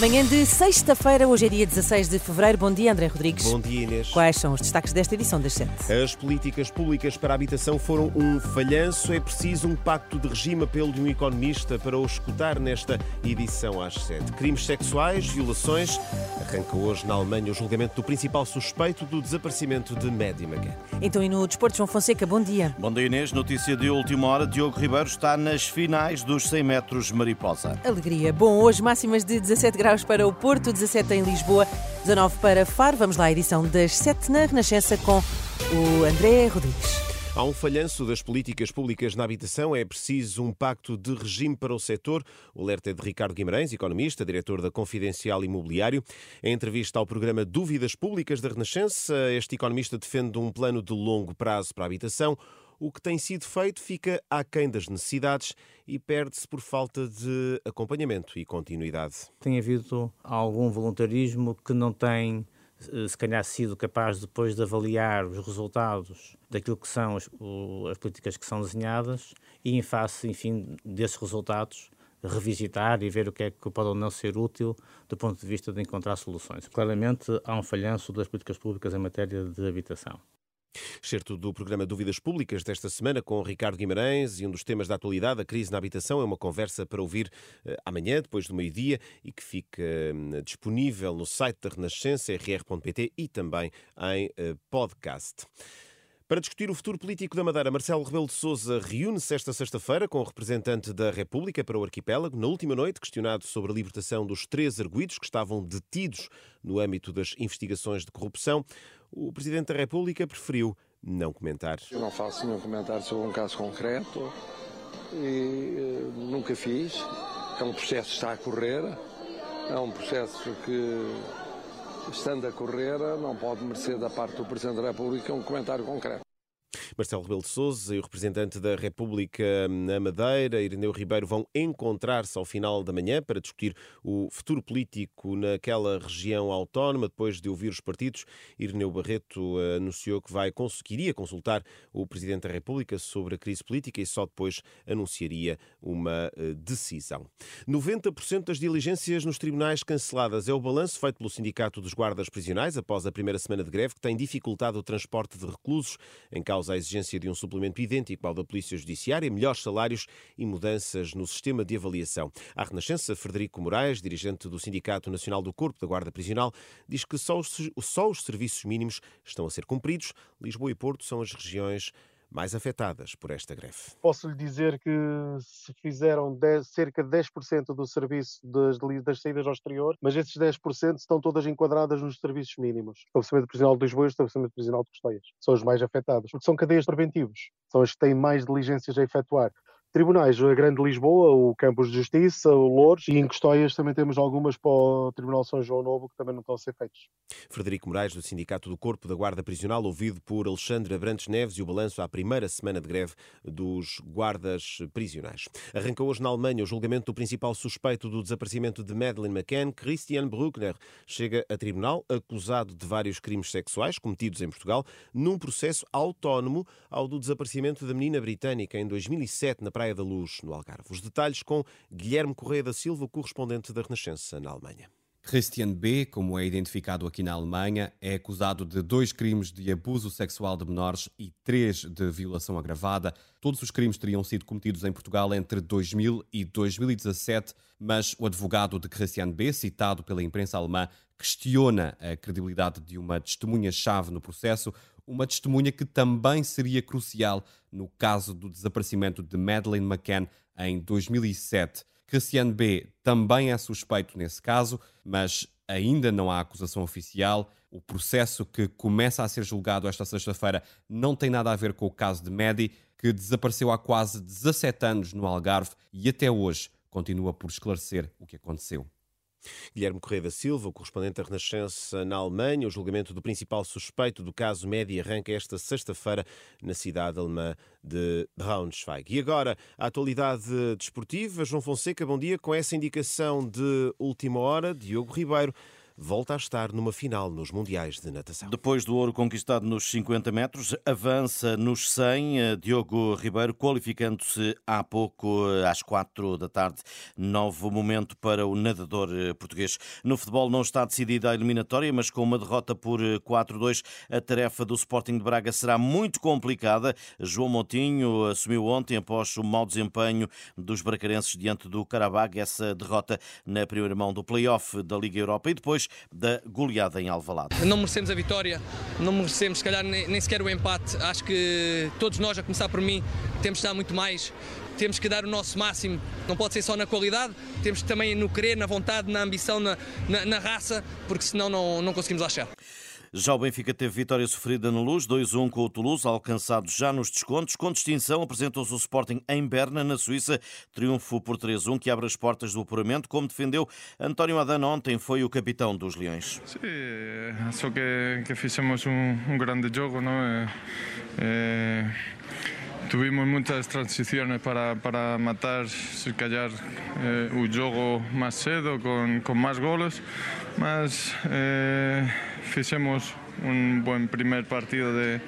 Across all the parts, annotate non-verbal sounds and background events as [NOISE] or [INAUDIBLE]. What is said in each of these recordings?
Manhã de sexta-feira, hoje é dia 16 de fevereiro. Bom dia, André Rodrigues. Bom dia, Inês. Quais são os destaques desta edição das 7? As políticas públicas para a habitação foram um falhanço. É preciso um pacto de regime, apelo de um economista para o escutar nesta edição às 7. Crimes sexuais, violações. Arranca hoje na Alemanha o julgamento do principal suspeito do desaparecimento de Maddie McGann. Então, e no Desporto, João Fonseca, bom dia. Bom dia, Inês. Notícia de última hora: Diogo Ribeiro está nas finais dos 100 metros mariposa. Alegria. Bom, hoje máximas de 17 graus para o Porto, 17 em Lisboa, 19 para Faro. Vamos lá edição das 7 na Renascença com o André Rodrigues. Há um falhanço das políticas públicas na habitação, é preciso um pacto de regime para o setor. O alerta é de Ricardo Guimarães, economista, diretor da Confidencial Imobiliário. Em entrevista ao programa Dúvidas Públicas da Renascença, este economista defende um plano de longo prazo para a habitação o que tem sido feito fica aquém das necessidades e perde-se por falta de acompanhamento e continuidade. Tem havido algum voluntarismo que não tem eh, se calhar sido capaz depois de avaliar os resultados daquilo que são as, as políticas que são desenhadas e em face, enfim, desses resultados revisitar e ver o que é que pode ou não ser útil do ponto de vista de encontrar soluções. Claramente há um falhanço das políticas públicas em matéria de habitação. Certo do programa Dúvidas Públicas desta semana com Ricardo Guimarães e um dos temas da atualidade, a crise na habitação, é uma conversa para ouvir uh, amanhã, depois do meio-dia, e que fica uh, disponível no site da Renascença, rr.pt e também em uh, podcast. Para discutir o futuro político da Madeira, Marcelo Rebelo de Sousa reúne-se esta sexta-feira com o representante da República para o arquipélago. Na última noite, questionado sobre a libertação dos três arguídos que estavam detidos no âmbito das investigações de corrupção, o Presidente da República preferiu não comentar. Eu não faço nenhum comentário sobre um caso concreto e uh, nunca fiz. É um processo que está a correr, é um processo que, estando a correr, não pode merecer da parte do Presidente da República um comentário concreto. Marcelo Rebelo de Sousa e o representante da República na Madeira, Irineu Ribeiro, vão encontrar-se ao final da manhã para discutir o futuro político naquela região autónoma. Depois de ouvir os partidos, Irineu Barreto anunciou que vai, iria consultar o Presidente da República sobre a crise política e só depois anunciaria uma eh, decisão. 90% das diligências nos tribunais canceladas é o balanço feito pelo Sindicato dos Guardas Prisionais após a primeira semana de greve que tem dificultado o transporte de reclusos em causa a exigência de um suplemento idêntico ao da Polícia Judiciária, melhores salários e mudanças no sistema de avaliação. A Renascença, Frederico Moraes, dirigente do Sindicato Nacional do Corpo da Guarda Prisional, diz que só os, só os serviços mínimos estão a ser cumpridos. Lisboa e Porto são as regiões mais afetadas por esta greve. Posso lhe dizer que se fizeram 10, cerca de 10% do serviço das, das, saídas ao exterior, mas esses 10% estão todas enquadradas nos serviços mínimos. O estabelecimento prisional de Lisboa e o estabelecimento prisional de Costeias são os mais afetados, porque são cadeias preventivos, são as que têm mais diligências a efetuar tribunais, a Grande Lisboa, o Campos de Justiça, o Louros e em Custóias também temos algumas para o Tribunal São João Novo que também não estão a ser feitos. Frederico Moraes, do Sindicato do Corpo da Guarda Prisional, ouvido por Alexandre Abrantes Neves e o balanço à primeira semana de greve dos guardas prisionais. Arranca hoje na Alemanha o julgamento do principal suspeito do desaparecimento de Madeleine McCann, Christian Bruckner, chega a tribunal acusado de vários crimes sexuais cometidos em Portugal num processo autónomo ao do desaparecimento da menina britânica em 2007 na Praia da Luz, no Algarve. Os detalhes com Guilherme Correia da Silva, correspondente da Renascença na Alemanha. Christian B., como é identificado aqui na Alemanha, é acusado de dois crimes de abuso sexual de menores e três de violação agravada. Todos os crimes teriam sido cometidos em Portugal entre 2000 e 2017, mas o advogado de Christian B., citado pela imprensa alemã, questiona a credibilidade de uma testemunha-chave no processo, uma testemunha que também seria crucial no caso do desaparecimento de Madeleine McCann em 2007. Cassiano B também é suspeito nesse caso, mas ainda não há acusação oficial. O processo que começa a ser julgado esta sexta-feira não tem nada a ver com o caso de Medi, que desapareceu há quase 17 anos no Algarve e até hoje continua por esclarecer o que aconteceu. Guilherme Correia da Silva, correspondente da Renascença na Alemanha, o julgamento do principal suspeito do caso Média arranca esta sexta-feira na cidade alemã de Braunschweig. E agora, a atualidade desportiva. João Fonseca, bom dia. Com essa indicação de última hora, Diogo Ribeiro volta a estar numa final nos Mundiais de Natação. Depois do ouro conquistado nos 50 metros, avança nos 100. Diogo Ribeiro qualificando-se há pouco, às 4 da tarde. Novo momento para o nadador português. No futebol não está decidida a eliminatória, mas com uma derrota por 4-2, a tarefa do Sporting de Braga será muito complicada. João Montinho assumiu ontem, após o mau desempenho dos bracarenses diante do Carabag, essa derrota na primeira mão do play-off da Liga Europa e depois da goleada em Alvalade. Não merecemos a vitória, não merecemos, se calhar, nem, nem sequer o empate. Acho que todos nós, a começar por mim, temos de dar muito mais temos que dar o nosso máximo. Não pode ser só na qualidade, temos também no querer, na vontade, na ambição, na, na, na raça, porque senão não, não conseguimos achar. Já o Benfica teve vitória sofrida no Luz, 2-1 com o Toulouse, alcançado já nos descontos. Com distinção, apresentou-se o Sporting em Berna, na Suíça. Triunfo por 3-1 que abre as portas do apuramento, como defendeu António Adana ontem, foi o capitão dos Leões. Sim, só que, que fizemos um, um grande jogo, não é? é... Tuvimos muchas transiciones para, para matar, si callar, eh, o más cedo, con, con más goles, mas eh, un buen primer partido de,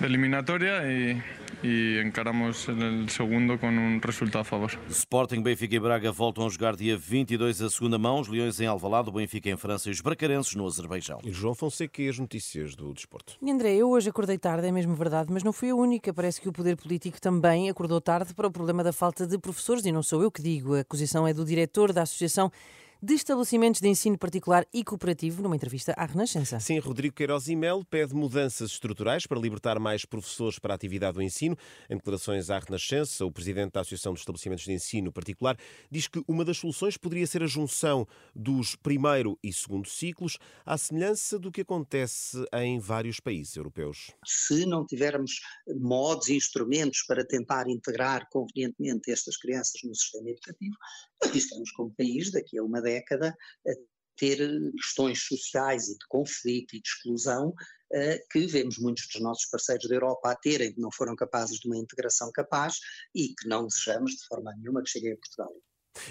de eliminatoria y e encaramos o segundo com um resultado a favor. Sporting, Benfica e Braga voltam a jogar dia 22 a segunda mão, os Leões em Alvalade, o Benfica em França e os Bracarenses no Azerbaijão. E João Fonseca e as notícias do desporto. E André, eu hoje acordei tarde, é mesmo verdade, mas não fui a única. Parece que o poder político também acordou tarde para o problema da falta de professores e não sou eu que digo. A acusação é do diretor da Associação de estabelecimentos de ensino particular e cooperativo numa entrevista à Renascença. Sim, Rodrigo Queiroz e Melo pede mudanças estruturais para libertar mais professores para a atividade do ensino. Em declarações à Renascença, o presidente da Associação de Estabelecimentos de Ensino Particular diz que uma das soluções poderia ser a junção dos primeiro e segundo ciclos, à semelhança do que acontece em vários países europeus. Se não tivermos modos e instrumentos para tentar integrar convenientemente estas crianças no sistema educativo, estamos como país daqui a uma década a ter questões sociais e de conflito e de exclusão uh, que vemos muitos dos nossos parceiros da Europa a terem, que não foram capazes de uma integração capaz e que não desejamos de forma nenhuma que cheguem a Portugal.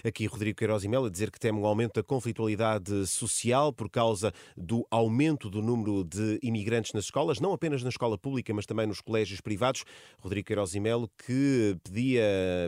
Aqui Rodrigo Queiroz e Melo a dizer que teme um aumento da conflitualidade social por causa do aumento do número de imigrantes nas escolas, não apenas na escola pública, mas também nos colégios privados. Rodrigo Queiroz e Melo que pedia,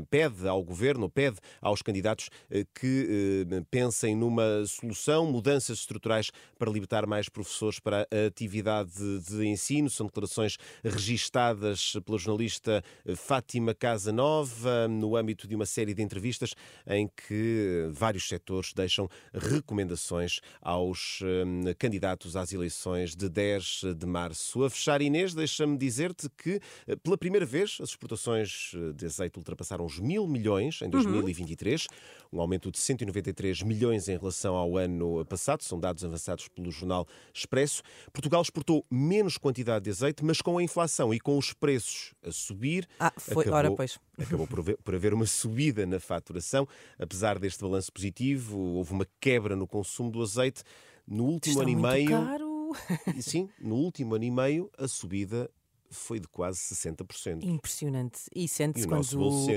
pede ao governo, pede aos candidatos eh, que eh, pensem numa solução, mudanças estruturais para libertar mais professores para a atividade de ensino. São declarações registadas pela jornalista eh, Fátima Casanova no âmbito de uma série de entrevistas em em que vários setores deixam recomendações aos hum, candidatos às eleições de 10 de março. A fechar, Inês, deixa-me dizer-te que eh, pela primeira vez as exportações eh, de azeite ultrapassaram os mil milhões em 2023, uhum. um aumento de 193 milhões em relação ao ano passado, são dados avançados pelo jornal Expresso. Portugal exportou menos quantidade de azeite, mas com a inflação e com os preços a subir, ah, foi, acabou, ora, pois. Acabou por, haver, por haver uma subida na faturação. Apesar deste balanço positivo, houve uma quebra no consumo do azeite. No último Está ano e meio. Caro. [LAUGHS] Sim, no último ano e meio a subida foi de quase 60%. Impressionante. E sente-se quando.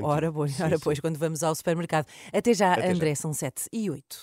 Ora, pois, Sim, ora, sim. pois, quando vamos ao supermercado. Até já, Até já. André, são 7 e 8.